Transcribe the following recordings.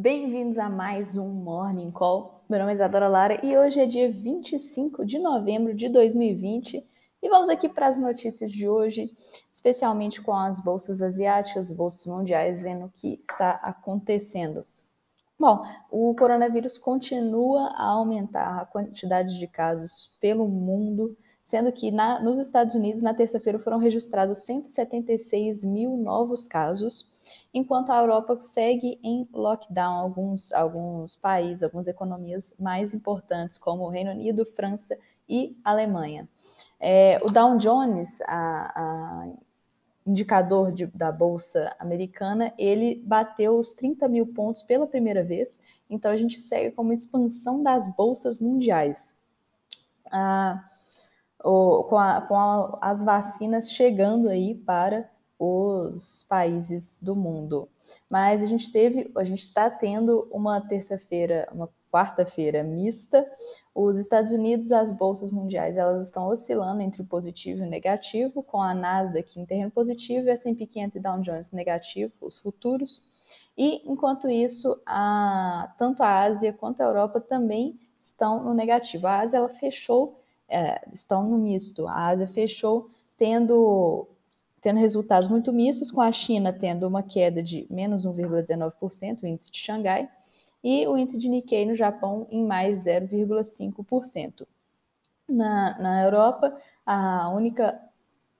Bem-vindos a mais um Morning Call. Meu nome é Isadora Lara e hoje é dia 25 de novembro de 2020 e vamos aqui para as notícias de hoje, especialmente com as bolsas asiáticas, bolsas mundiais, vendo o que está acontecendo. Bom, o coronavírus continua a aumentar a quantidade de casos pelo mundo, sendo que na, nos Estados Unidos, na terça-feira, foram registrados 176 mil novos casos enquanto a Europa segue em lockdown. Alguns, alguns países, algumas economias mais importantes, como o Reino Unido, França e Alemanha. É, o Dow Jones, a, a indicador de, da Bolsa Americana, ele bateu os 30 mil pontos pela primeira vez, então a gente segue com uma expansão das bolsas mundiais. Ah, o, com, a, com a, as vacinas chegando aí para os países do mundo. Mas a gente teve, a gente está tendo uma terça-feira, uma quarta-feira mista. Os Estados Unidos, as bolsas mundiais, elas estão oscilando entre o positivo e o negativo, com a Nasdaq em terreno positivo e a S&P 500 e Dow Jones negativo, os futuros. E enquanto isso, a, tanto a Ásia quanto a Europa também estão no negativo. A Ásia ela fechou, é, estão no misto. A Ásia fechou tendo tendo resultados muito mistos, com a China tendo uma queda de menos 1,19%, o índice de Xangai, e o índice de Nikkei no Japão em mais 0,5%. Na, na Europa, a única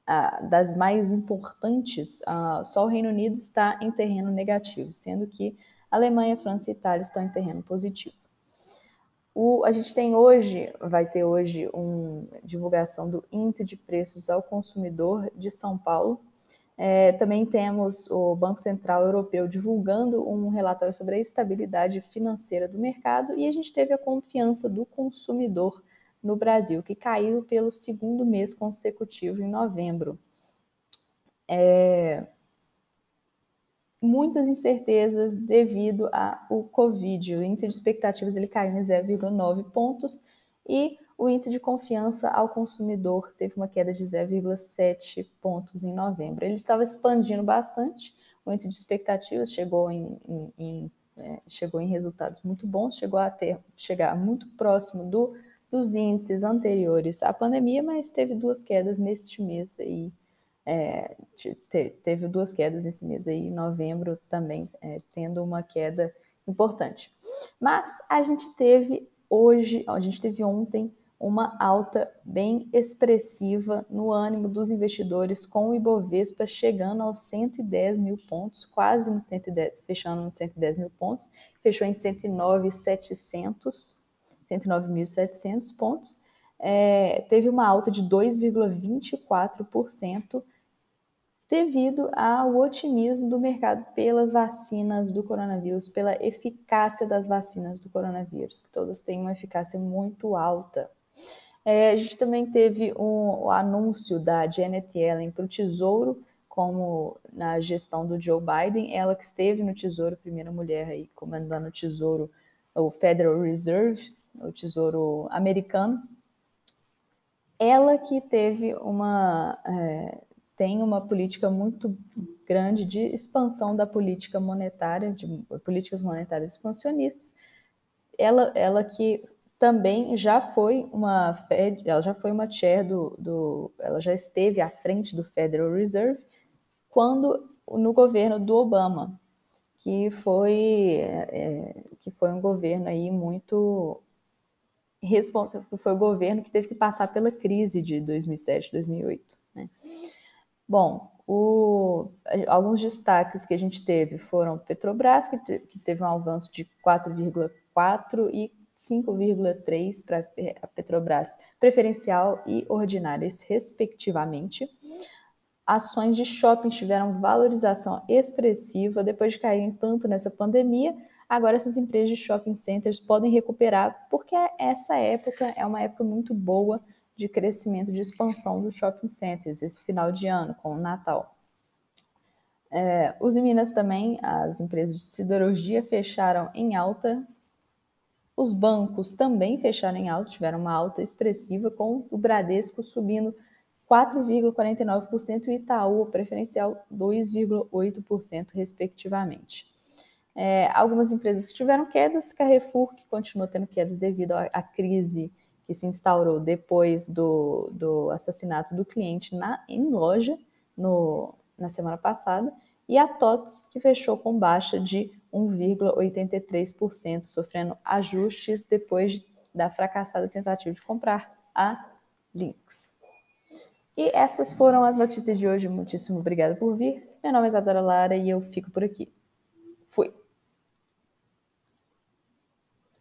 a, das mais importantes, a, só o Reino Unido está em terreno negativo, sendo que Alemanha, França e Itália estão em terreno positivo. O, a gente tem hoje, vai ter hoje uma divulgação do Índice de Preços ao Consumidor de São Paulo. É, também temos o Banco Central Europeu divulgando um relatório sobre a estabilidade financeira do mercado e a gente teve a confiança do consumidor no Brasil, que caiu pelo segundo mês consecutivo em novembro. É, muitas incertezas devido ao Covid. O índice de expectativas ele caiu em 0,9 pontos e o índice de confiança ao consumidor teve uma queda de 0,7 pontos em novembro. Ele estava expandindo bastante, o índice de expectativas chegou em, em, em é, chegou em resultados muito bons, chegou a ter, chegar muito próximo do, dos índices anteriores à pandemia, mas teve duas quedas neste mês aí, é, teve duas quedas nesse mês aí, em novembro também é, tendo uma queda importante. Mas a gente teve hoje, a gente teve ontem uma alta bem expressiva no ânimo dos investidores, com o Ibovespa chegando aos 110 mil pontos, quase no 110, fechando nos 110 mil pontos, fechou em 109.700, 109.700 pontos, é, teve uma alta de 2,24%, devido ao otimismo do mercado pelas vacinas do coronavírus, pela eficácia das vacinas do coronavírus, que todas têm uma eficácia muito alta. É, a gente também teve um, o anúncio da Janet Yellen para o Tesouro, como na gestão do Joe Biden, ela que esteve no Tesouro, primeira mulher aí comandando o Tesouro, o Federal Reserve, o Tesouro americano. Ela que teve uma é, tem uma política muito grande de expansão da política monetária, de políticas monetárias expansionistas. Ela, ela que também já foi uma Fed, ela já foi uma chair do, do, ela já esteve à frente do Federal Reserve quando no governo do Obama, que foi é, que foi um governo aí muito responsável, foi o governo que teve que passar pela crise de 2007, 2008, né? Bom, o, alguns destaques que a gente teve foram Petrobras, que, te, que teve um avanço de 4,4 e 5,3 para a Petrobras preferencial e ordinárias, respectivamente. Ações de shopping tiveram valorização expressiva depois de caírem tanto nessa pandemia. Agora, essas empresas de shopping centers podem recuperar, porque essa época é uma época muito boa de crescimento, de expansão dos shopping centers esse final de ano, com o Natal. É, os em Minas também, as empresas de siderurgia fecharam em alta. Os bancos também fecharam em alta, tiveram uma alta expressiva, com o Bradesco subindo 4,49% e Itaú, preferencial, 2,8%, respectivamente. É, algumas empresas que tiveram quedas, Carrefour, que continua tendo quedas devido à, à crise que se instaurou depois do, do assassinato do cliente na, em loja no, na semana passada, e a TOTS, que fechou com baixa de 1,83%, sofrendo ajustes depois da fracassada tentativa de comprar a Lynx. E essas foram as notícias de hoje. Muitíssimo obrigada por vir. Meu nome é Isadora Lara e eu fico por aqui. Fui!